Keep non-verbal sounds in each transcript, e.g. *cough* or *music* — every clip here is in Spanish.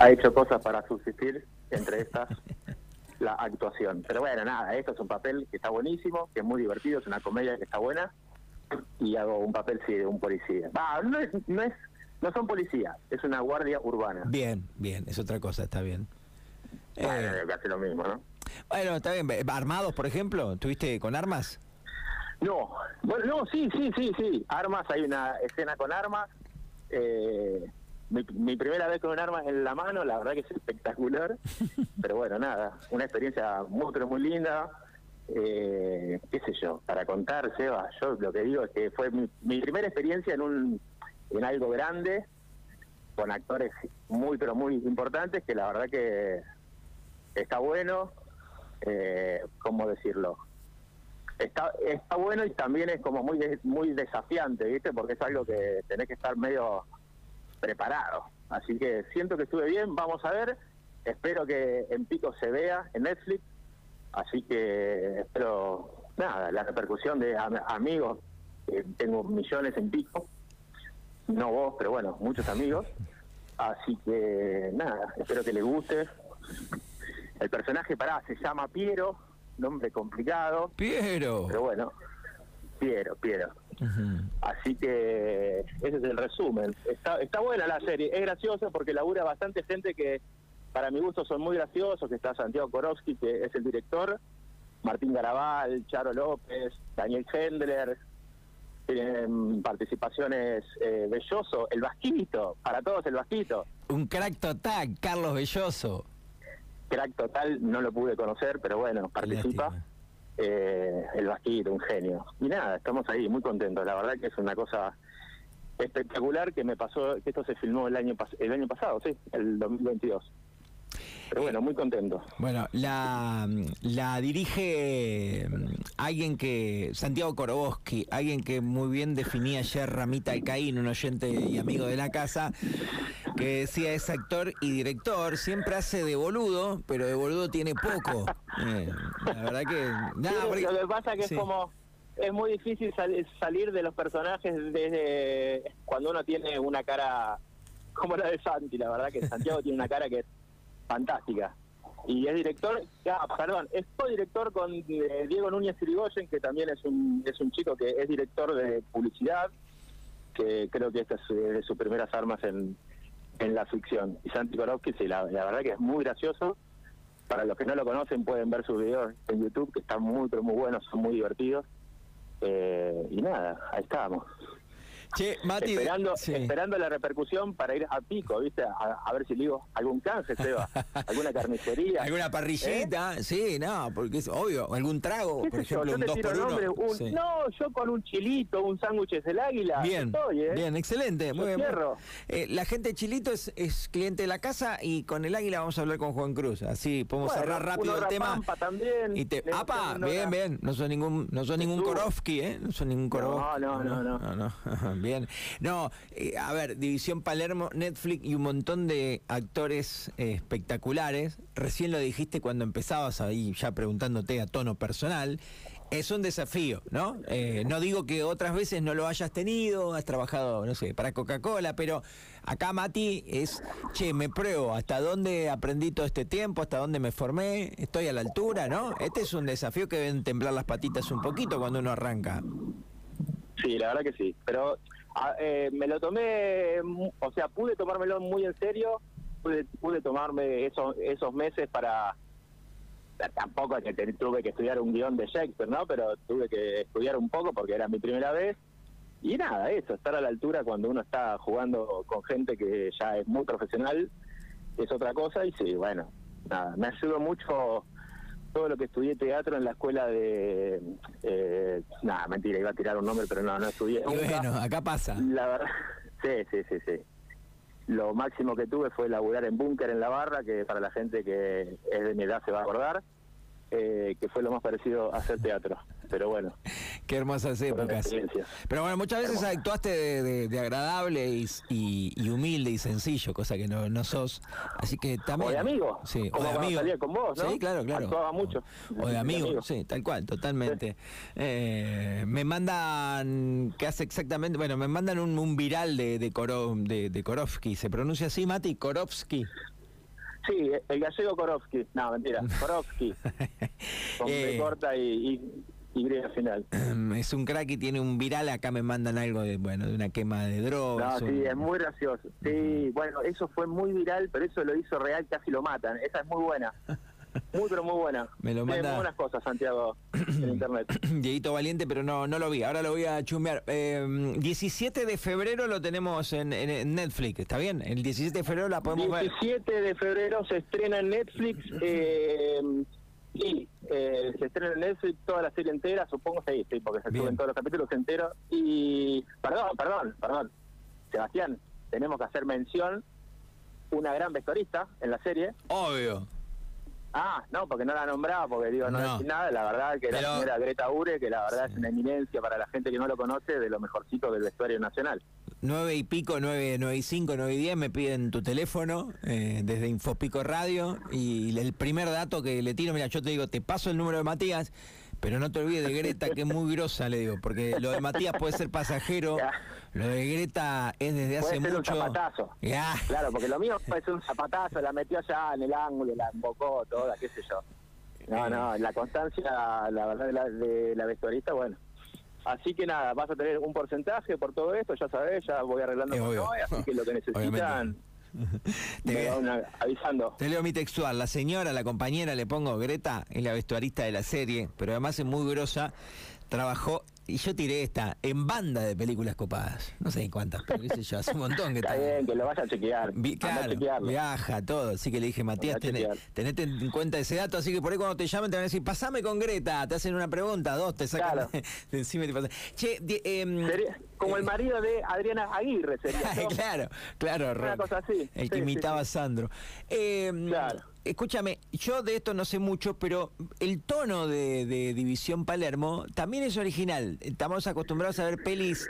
ha hecho cosas para subsistir, entre estas *laughs* la actuación. Pero bueno, nada, esto es un papel que está buenísimo, que es muy divertido, es una comedia que está buena y hago un papel sí de un policía. Va, no es, no es, no son policías, es una guardia urbana. Bien, bien, es otra cosa, está bien. Bueno, Eh, casi lo mismo, ¿no? bueno, está bien. ¿Armados, por ejemplo? ¿Tuviste con armas? No, bueno, no, sí, sí, sí, sí. Armas, hay una escena con armas. Eh, mi, mi primera vez con un arma en la mano, la verdad que es espectacular. *laughs* pero bueno, nada, una experiencia muy, pero muy linda. Eh, qué sé yo, para contar, Seba, yo lo que digo es que fue mi, mi primera experiencia en un en algo grande, con actores muy, pero muy importantes, que la verdad que está bueno, eh, ¿cómo decirlo? Está, está bueno y también es como muy de- muy desafiante, ¿viste? Porque es algo que tenés que estar medio preparado. Así que siento que estuve bien, vamos a ver. Espero que en Pico se vea en Netflix. Así que espero, nada, la repercusión de am- amigos. que tengo millones en Pico. No vos, pero bueno, muchos amigos. Así que nada, espero que les guste. El personaje, pará, se llama Piero, nombre complicado. Piero. Pero bueno, Piero, Piero. Así que ese es el resumen. Está, está buena la serie, es graciosa porque labura bastante gente que para mi gusto son muy graciosos, que está Santiago Korowski, que es el director, Martín Garabal, Charo López, Daniel Hendler, tienen participaciones eh, Belloso, el Vasquito, para todos el Vasquito. Un crack total, Carlos Belloso. Crack total, no lo pude conocer, pero bueno, participa. Lástima. Eh, el Vasquito, un genio. Y nada, estamos ahí, muy contentos. La verdad que es una cosa espectacular que me pasó, que esto se filmó el año el año pasado, sí, el 2022. Pero bueno, muy contento. Bueno, la, la dirige mm, alguien que, Santiago Koroboski, alguien que muy bien definía ayer Ramita Alcaín, un oyente y amigo de la casa, que decía es actor y director, siempre hace de boludo, pero de boludo tiene poco. Eh, la verdad que... nada, Sí, porque- lo que pasa que sí. es como es muy difícil sal- salir de los personajes desde cuando uno tiene una cara como la de Santi, la verdad que Santiago tiene una cara que es fantástica. Y es director, ah, perdón, es co-director con eh, Diego Núñez Irigoyen, que también es un, es un chico que es director de publicidad, que creo que esta es eh, de sus primeras armas en, en la ficción. Y Santi Korowski, sí, la, la verdad que es muy gracioso. Para los que no lo conocen pueden ver sus videos en YouTube, que están muy, pero muy buenos, son muy divertidos. Eh, y nada, ahí estábamos. Che, Mati, esperando, sí. esperando la repercusión para ir a pico, ¿viste? A, a ver si le digo algún canje, Seba, *laughs* alguna carnicería. alguna parrillita, sí, no, porque es obvio, algún trago, ¿Qué por yo? ejemplo, Yo un te 2 tiro por 1 nombre, un- No, yo con un chilito, un sándwich del águila. Bien, estoy, ¿eh? bien, excelente, muy bien. Eh, la gente de Chilito es, es cliente de la casa y con el águila vamos a hablar con Juan Cruz. Así podemos Bueno, cerrar rápido el tema. También. Y te, ¡Apa! Bien, bien. No son ningún, no son ningún subo. Korowski, ¿eh? No son ningún Korowski. no, no, no. no. No, *laughs* eh, a ver, División Palermo, Netflix y un montón de actores eh, espectaculares. Recién lo dijiste cuando empezabas ahí ya preguntándote a tono personal. Es un desafío, ¿no? Eh, no digo que otras veces no lo hayas tenido, has trabajado, no sé, para Coca-Cola, pero acá Mati es, che, me pruebo, hasta dónde aprendí todo este tiempo, hasta dónde me formé, estoy a la altura, ¿no? Este es un desafío que deben temblar las patitas un poquito cuando uno arranca. Sí, la verdad que sí. Pero eh, me lo tomé, o sea, pude tomármelo muy en serio. Pude, pude tomarme esos, esos meses para. Tampoco que tuve que estudiar un guion de Shakespeare, ¿no? Pero tuve que estudiar un poco porque era mi primera vez. Y nada, eso, estar a la altura cuando uno está jugando con gente que ya es muy profesional es otra cosa. Y sí, bueno, nada, me ayudó mucho todo lo que estudié teatro en la escuela de... Eh, nada, mentira, iba a tirar un nombre, pero no, no estudié. Y nunca. bueno, acá pasa. La verdad, *laughs* sí, sí, sí, sí. Lo máximo que tuve fue laburar en Búnker en la barra, que para la gente que es de mi edad se va a acordar, eh, que fue lo más parecido a hacer teatro. Pero bueno, Qué hermosas épocas. Pero bueno, muchas veces Hermosa. actuaste de, de- de agradable y, y- y humilde y sencillo, cosa que no, no sos. Así que también. O de amigo, Sí, o como de cuando amigo. salía con vos, ¿no? Sí, claro, claro. Actuaba mucho. O de *laughs* De amigo, sí, tal cual, totalmente. Eh, me mandan, que hace exactamente, bueno, me mandan un, un viral de, de, Koro- de, de. ¿Se pronuncia así, Mati? Korowski. Sí, el gallego Korowski. No, mentira, *laughs* Korowski. *laughs* Con Eh, corta y, y, y final. *clears throat* Es un crack y tiene un viral. Acá me mandan algo de, bueno, de una quema de No, drogas. sí, un- es muy gracioso. Sí, bueno, eso fue muy viral, pero eso lo hizo real, casi lo matan. Esa es muy buena. *laughs* Muy, pero muy buena. Me lo manda- muy buenas cosas, Santiago, en *clears throat* internet. *clears throat* Dieguito Valiente, pero no, no lo vi. Ahora lo voy a chumbear. Eh, 17 de febrero lo tenemos en, en- en Netflix, ¿está bien? El 17 de febrero la podemos ver. 17 de febrero se estrena en Netflix. Eh, sí, eh, se estrena en Netflix toda la serie entera, supongo sí, sí, porque se Bien. suben todos los capítulos enteros. Y, perdón, perdón, perdón. Sebastián, tenemos que hacer mención una gran vestuarista en la serie. Obvio. Ah, no, porque no la nombraba, porque digo, no, No. decir nada, la verdad que Pero- la señora Greta Ure, que la verdad Sí. es una eminencia para la gente que no lo conoce, de lo mejorcito del vestuario nacional. 9 y pico, 9, 9 y 5, 9 y 10 me piden tu teléfono eh, desde Infopico Radio y el primer dato que le tiro, mira, yo te digo, te paso el número de Matías, pero no te olvides de Greta, que es muy grosa, le digo, porque lo de Matías puede ser pasajero, Ya. lo de Greta es desde Puede hace ser un mucho. zapatazo. Ya. Claro, porque lo mío puede ser un zapatazo, la metió allá en el ángulo, la embocó, toda, qué sé yo. No, no, la constancia, la verdad, de la, de la vestuarista, bueno. Así que nada, vas a tener un porcentaje por todo esto, ya sabés, ya voy arreglando con. Noé, así que lo que *laughs* necesitan. *laughs* Te me van avisando. Te leo mi textual. La señora, la compañera, le pongo Greta, es la vestuarista de la serie, pero además es muy grosa. Trabajó, y yo tiré esta, en banda de películas copadas. No sé en cuántas, pero qué sé yo, hace un montón que Está está. bien, que lo vaya a chequear. Vi- Anda a claro, viaja, todo. Así que le dije, Matías, tené- tenete en cuenta ese dato. Así que por ahí cuando te llamen te van a decir, pasame con Greta. Te hacen una pregunta, dos, te sacan Claro. *laughs* de encima y te pasan. Che, di- em, Sería como el marido de Adriana Aguirre, sería. *laughs* ¿no? claro, claro, Una cosa así. El Sí, que sí, imitaba a. Sandro. Eh, Claro. Escúchame, yo de esto no sé mucho, pero el tono de, de División Palermo también es original. Estamos acostumbrados a ver pelis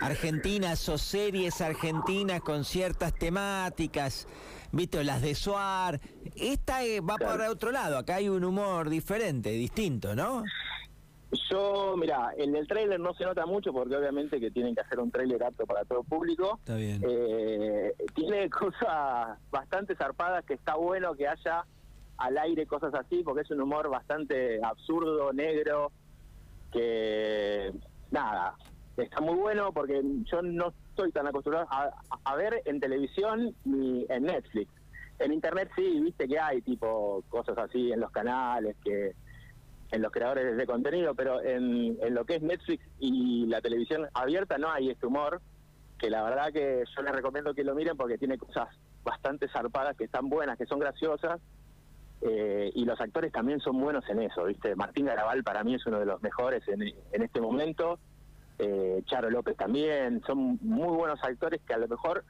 argentinas o series argentinas con ciertas temáticas, ¿viste? Las de Suar. Esta eh, va Claro. para otro lado, acá hay un humor diferente, distinto, ¿no? Yo, mira, en el tráiler no se nota mucho porque obviamente que tienen que hacer un tráiler apto para todo público. Está bien. Eh, tiene *laughs* cosas bastante zarpadas que está bueno que haya al aire cosas así porque es un humor bastante absurdo, negro, que nada, está muy bueno porque yo no estoy tan acostumbrado a, a ver en televisión ni en Netflix. En internet sí, viste que hay tipo cosas así en los canales que en los creadores de contenido, pero en, en lo que es Netflix y la televisión abierta no hay este humor, que la verdad que yo les recomiendo que lo miren porque tiene cosas bastante zarpadas, que están buenas, que son graciosas, eh, y los actores también son buenos en eso, ¿viste? Martín Garabal para mí es uno de los mejores en, en este momento, eh, Charo López también, son muy buenos actores que a lo mejor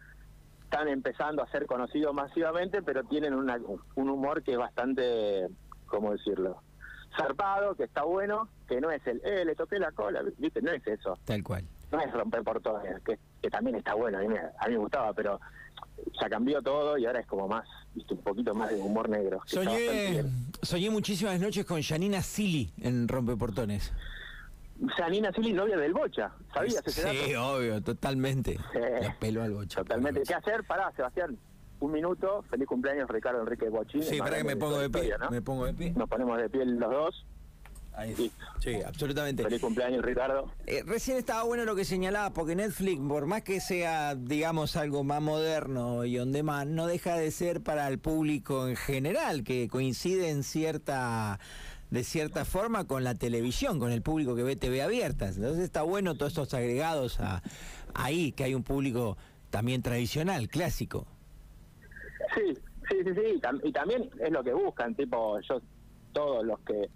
están empezando a ser conocidos masivamente, pero tienen una, un humor que es bastante, ¿cómo decirlo? Zarpado, que está bueno, que no es el, eh, le toqué la cola, ¿viste? No es eso, Tal cual. no es romper portones, que, que también está bueno, a mí, me, a mí me gustaba, pero ya cambió todo y ahora es como más, ¿viste? Un poquito más de humor negro. Soñé, muchísimas noches con Janina Silly en Rompeportones. Janina Silly, novia del Bocha, ¿sabías ese dato? Sí, obvio, totalmente. Sí. Le peló al bocha. Totalmente. ¿Qué hacer? Pará, Sebastián. Un minuto. Feliz cumpleaños, Ricardo Enrique Bochín. Sí, para que me pongo de pie. Me pongo de pie. Nos ponemos de pie los dos. Ahí. Listo. Sí, absolutamente. Feliz cumpleaños, Ricardo. Eh, recién estaba bueno lo que señalaba, porque Netflix, por más que sea, digamos, algo más moderno y on demand, no deja de ser para el público en general, que coincide en cierta de cierta forma con la televisión, con el público que ve TV abiertas. Entonces está bueno todos estos agregados a, ahí, que hay un público también tradicional, clásico. Sí, sí, sí, sí. Y, tam- y también es lo que buscan, tipo, yo, todos los que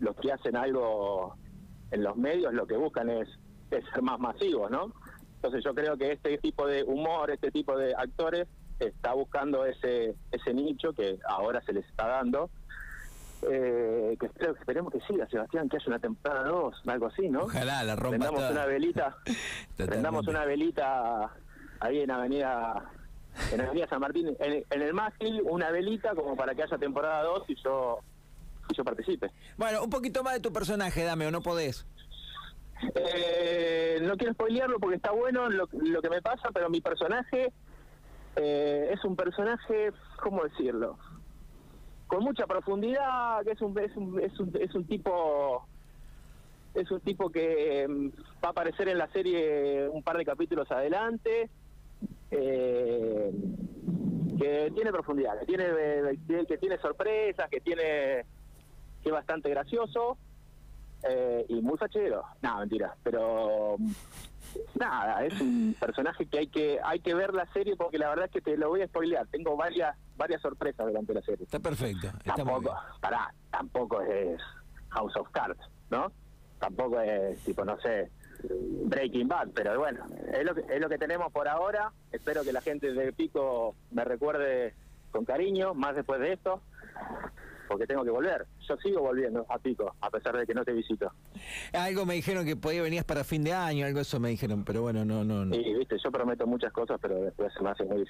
los que hacen algo en los medios, lo que buscan es, es ser más masivos, ¿no? Entonces yo creo que este tipo de humor, este tipo de actores está buscando ese ese nicho que ahora se les está dando. Eh, que espero, esperemos que siga, Sebastián, que haya una temporada 2, algo así, ¿no? Ojalá la rompa Prendamos toda. una velita, *laughs* prendamos una velita ahí en Avenida en Avenida San Martín, en, en el mástil, una velita como para que haya temporada 2 y yo y yo participe. Bueno, un poquito más de tu personaje, dame, o no podés. Eh, no quiero spoilearlo porque está bueno lo, lo que me pasa, pero mi personaje Eh, es un personaje, ¿cómo decirlo? Con mucha profundidad, que es un, es un, es un, es un tipo es un tipo que mm, va a aparecer en la serie un par de capítulos adelante, eh, que tiene profundidad, que tiene, eh, que tiene sorpresas, que tiene que es bastante gracioso eh, y muy fachero. No, mentira, pero nada, es un personaje que hay que hay que ver la serie porque la verdad es que te lo voy a spoilear. Tengo varias varias sorpresas durante la serie. Está perfecto. tampoco, pará, tampoco es House of Cards, ¿no? Tampoco es tipo, no sé, Breaking Bad, pero bueno, es lo, que, es lo que tenemos por ahora. Espero que la gente de Pico me recuerde con cariño, más después de esto, porque tengo que volver. Yo sigo volviendo a Pico, a pesar de que no te visito. Algo me dijeron que podía venir para fin de año, algo eso me dijeron, pero bueno, no, no, no. Sí, viste, yo prometo muchas cosas, pero después se me hace muy difícil.